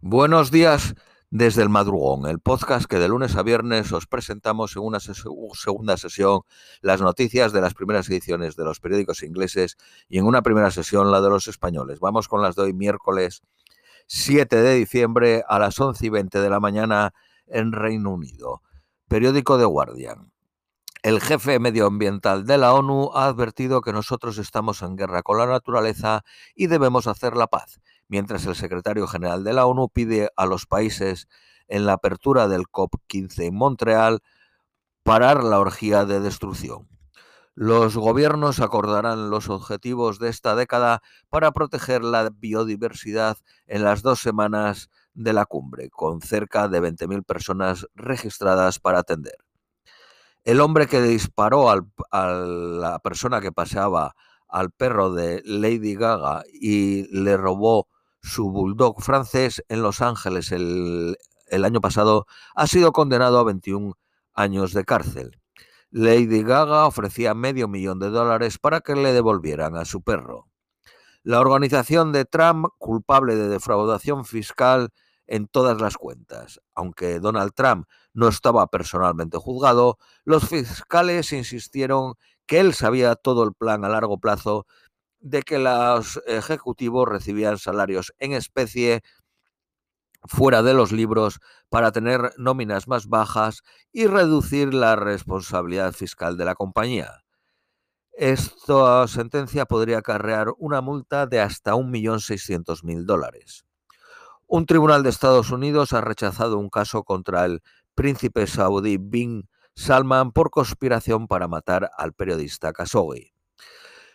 Buenos días desde el madrugón, el podcast que de lunes a viernes os presentamos en una segunda sesión las noticias de las primeras ediciones de los periódicos ingleses y en una primera sesión la de los españoles. Vamos con las de hoy miércoles 7 de diciembre a las 11 y 20 de la mañana en Reino Unido. Periódico The Guardian. El jefe medioambiental de la ONU ha advertido que nosotros estamos en guerra con la naturaleza y debemos hacer la paz mientras el secretario general de la ONU pide a los países en la apertura del COP15 en Montreal parar la orgía de destrucción. Los gobiernos acordarán los objetivos de esta década para proteger la biodiversidad en las dos semanas de la cumbre, con cerca de 20.000 personas registradas para atender. El hombre que disparó al, a la persona que paseaba al perro de Lady Gaga y le robó su bulldog francés en Los Ángeles el, el año pasado, ha sido condenado a 21 años de cárcel. Lady Gaga ofrecía medio millón de dólares para que le devolvieran a su perro. La organización de Trump, culpable de defraudación fiscal en todas las cuentas. Aunque Donald Trump no estaba personalmente juzgado, los fiscales insistieron que él sabía todo el plan a largo plazo de que los ejecutivos recibían salarios en especie fuera de los libros para tener nóminas más bajas y reducir la responsabilidad fiscal de la compañía. Esta sentencia podría acarrear una multa de hasta 1.600.000 dólares. Un tribunal de Estados Unidos ha rechazado un caso contra el príncipe saudí Bin Salman por conspiración para matar al periodista Khashoggi.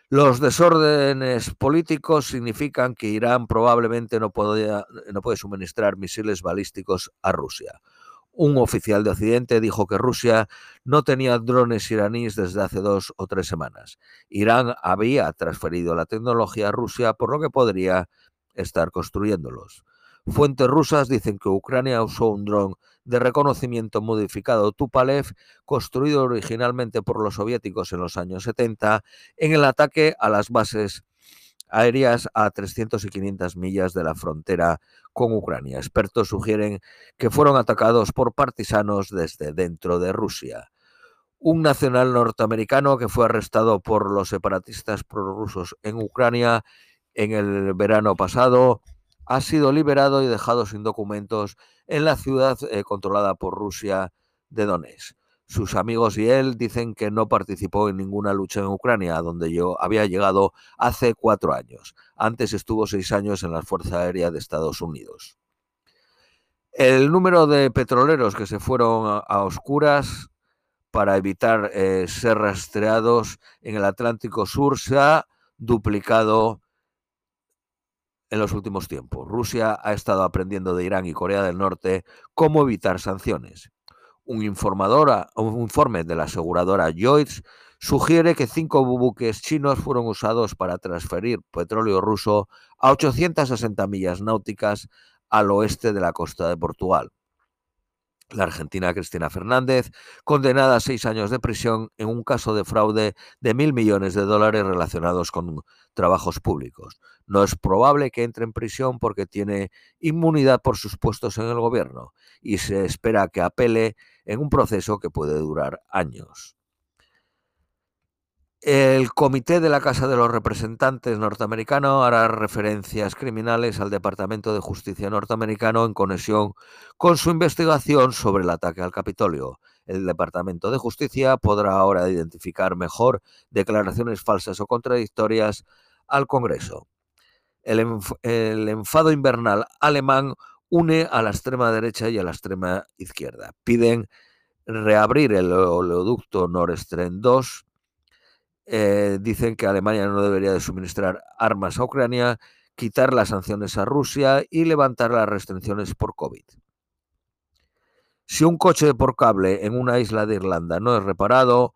Los desórdenes políticos significan que Irán probablemente no, no puede suministrar misiles balísticos a Rusia. Un oficial de Occidente dijo que Rusia no tenía drones iraníes desde hace dos o tres semanas. Irán había transferido la tecnología a Rusia, por lo que podría estar construyéndolos. Fuentes rusas dicen que Ucrania usó un dron de reconocimiento modificado Tupolev, construido originalmente por los soviéticos en los años 70, en el ataque a las bases aéreas a 300 y 500 millas de la frontera con Ucrania. Expertos sugieren que fueron atacados por partisanos desde dentro de Rusia. Un nacional norteamericano que fue arrestado por los separatistas prorrusos en Ucrania en el verano pasado ha sido liberado y dejado sin documentos en la ciudad eh, controlada por Rusia de Donetsk. Sus amigos y él dicen que no participó en ninguna lucha en Ucrania, donde yo había llegado hace cuatro años. Antes estuvo seis años en la Fuerza Aérea de Estados Unidos. El número de petroleros que se fueron a, oscuras para evitar eh, ser rastreados en el Atlántico Sur se ha duplicado en los últimos tiempos. Rusia ha estado aprendiendo de Irán y Corea del Norte cómo evitar sanciones. Un, informador, un informe de la aseguradora Lloyds sugiere que cinco buques chinos fueron usados para transferir petróleo ruso a 860 millas náuticas al oeste de la costa de Portugal la argentina Cristina Fernández, condenada a seis años de prisión en un caso de fraude de mil millones de dólares relacionados con trabajos públicos. No es probable que entre en prisión porque tiene inmunidad por sus puestos en el gobierno y se espera que apele en un proceso que puede durar años. El Comité de la Casa de los Representantes norteamericano hará referencias criminales al Departamento de Justicia norteamericano en conexión con su investigación sobre el ataque al Capitolio. El Departamento de Justicia podrá ahora identificar mejor declaraciones falsas o contradictorias al Congreso. El, el enfado invernal alemán une a la extrema derecha y a la extrema izquierda. Piden reabrir el oleoducto Nord Stream 2 eh, dicen que Alemania no debería de suministrar armas a Ucrania, quitar las sanciones a Rusia y levantar las restricciones por COVID. Si un coche por cable en una isla de Irlanda no es reparado,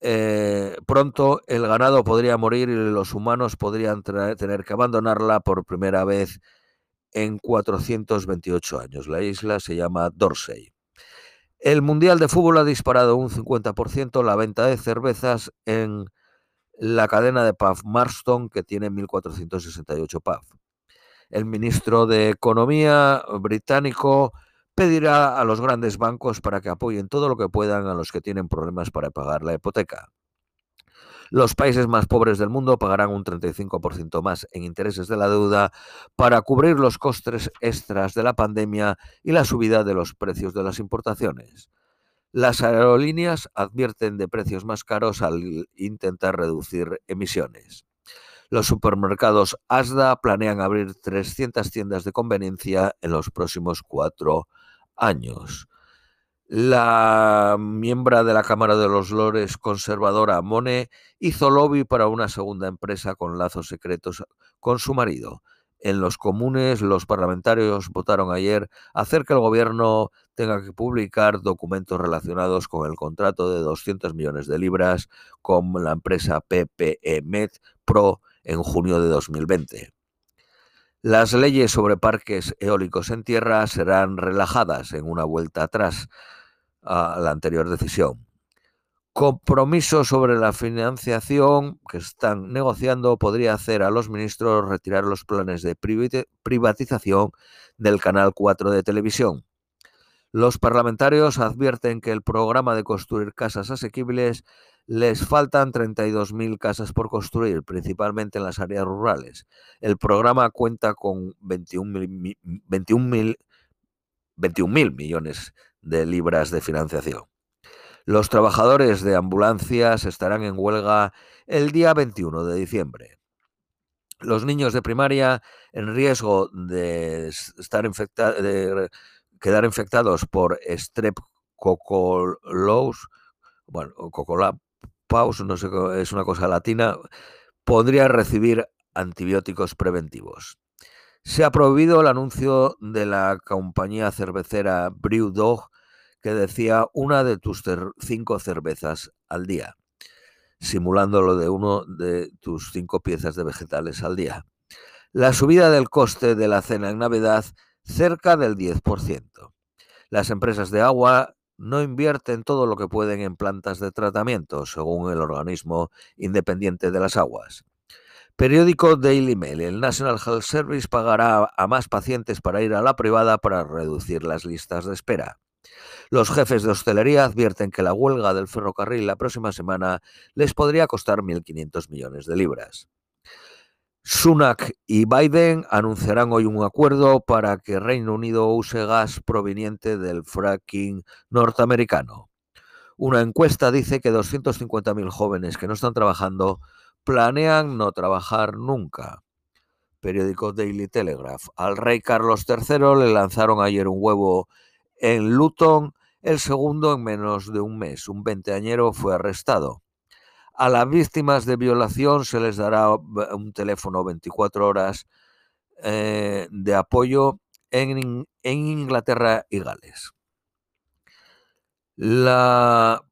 eh, pronto el ganado podría morir y los humanos podrían tener que abandonarla por primera vez en 428 años. La isla se llama Dorsey. El Mundial de Fútbol ha disparado un 50% la venta de cervezas en la cadena de pub Marston, que tiene 1.468 pubs. El ministro de Economía británico pedirá a los grandes bancos para que apoyen todo lo que puedan a los que tienen problemas para pagar la hipoteca. Los países más pobres del mundo pagarán un 35% más en intereses de la deuda para cubrir los costes extras de la pandemia y la subida de los precios de las importaciones. Las aerolíneas advierten de precios más caros al intentar reducir emisiones. Los supermercados ASDA planean abrir 300 tiendas de conveniencia en los próximos cuatro años. La miembro de la Cámara de los Lores conservadora Mone hizo lobby para una segunda empresa con lazos secretos con su marido. En los comunes, los parlamentarios votaron ayer hacer que el gobierno tenga que publicar documentos relacionados con el contrato de 200 millones de libras con la empresa PPE Med Pro en junio de 2020. Las leyes sobre parques eólicos en tierra serán relajadas en una vuelta atrás a la anterior decisión. Compromiso sobre la financiación que están negociando podría hacer a los ministros retirar los planes de privatización del Canal 4 de televisión. Los parlamentarios advierten que el programa de construir casas asequibles les faltan 32.000 casas por construir, principalmente en las áreas rurales. El programa cuenta con 21.000 21 21 millones de libras de financiación. Los trabajadores de ambulancias estarán en huelga el día 21 de diciembre. Los niños de primaria en riesgo de estar de quedar infectados por streptococcus, bueno, paus, no sé, es una cosa latina, podría recibir antibióticos preventivos. Se ha prohibido el anuncio de la compañía cervecera Brewdog que decía una de tus cinco cervezas al día, simulando lo de uno de tus cinco piezas de vegetales al día. La subida del coste de la cena en Navidad cerca del 10%. Las empresas de agua no invierten todo lo que pueden en plantas de tratamiento, según el organismo independiente de las aguas. Periódico Daily Mail. El National Health Service pagará a más pacientes para ir a la privada para reducir las listas de espera. Los jefes de hostelería advierten que la huelga del ferrocarril la próxima semana les podría costar 1.500 millones de libras. Sunak y Biden anunciarán hoy un acuerdo para que Reino Unido use gas proveniente del fracking norteamericano. Una encuesta dice que 250.000 jóvenes que no están trabajando planean no trabajar nunca. Periódico Daily Telegraph. Al rey Carlos III le lanzaron ayer un huevo en Luton, el segundo en menos de un mes. Un veinteañero fue arrestado. A las víctimas de violación se les dará un teléfono 24 horas eh, de apoyo en, en Inglaterra y Gales. La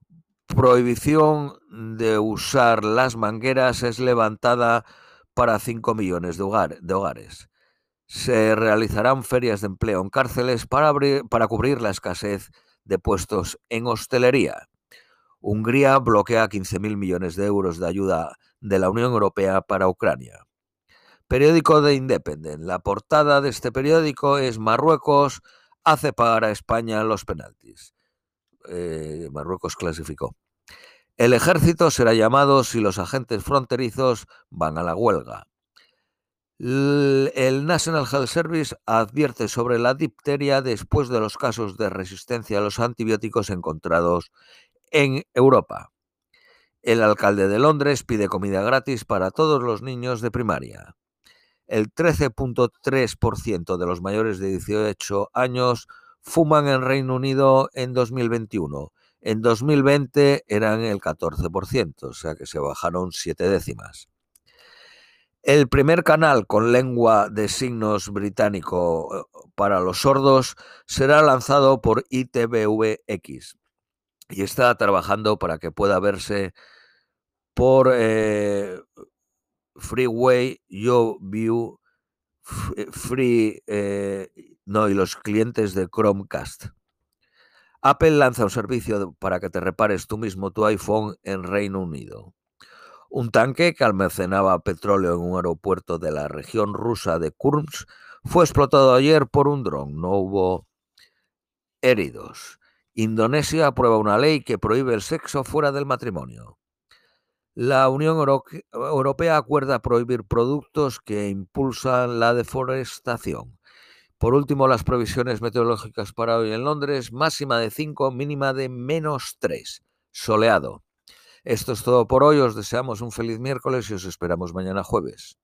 prohibición de usar las mangueras es levantada para 5 millones de, hogares. Se realizarán ferias de empleo en cárceles para, para cubrir la escasez de puestos en hostelería. Hungría bloquea 15.000 millones de euros de ayuda de la Unión Europea para Ucrania. Periódico de Independent. La portada de este periódico es Marruecos hace pagar a España los penaltis. Eh, Marruecos clasificó. El ejército será llamado si los agentes fronterizos van a la huelga. El National Health Service advierte sobre la dipteria después de los casos de resistencia a los antibióticos encontrados en Europa. El alcalde de Londres pide comida gratis para todos los niños de primaria. El 13.3% de los mayores de 18 años fuman en Reino Unido en 2021. En 2020 eran el 14%, o sea que se bajaron siete décimas. El primer canal con lengua de signos británico eh, para los sordos será lanzado por ITVX y está trabajando para que pueda verse por eh, Freeway, YoView, Free, eh, no, y los clientes de Chromecast. Apple lanza un servicio para que te repares tú mismo tu iPhone en Reino Unido. Un tanque que almacenaba petróleo en un aeropuerto de la región rusa de Kursk fue explotado ayer por un dron. No hubo heridos. Indonesia aprueba una ley que prohíbe el sexo fuera del matrimonio. La Unión Europea acuerda prohibir productos que impulsan la deforestación. Por último, las previsiones meteorológicas para hoy en Londres, máxima de 5, mínima de menos 3, soleado. Esto es todo por hoy, os deseamos un feliz miércoles y os esperamos mañana jueves.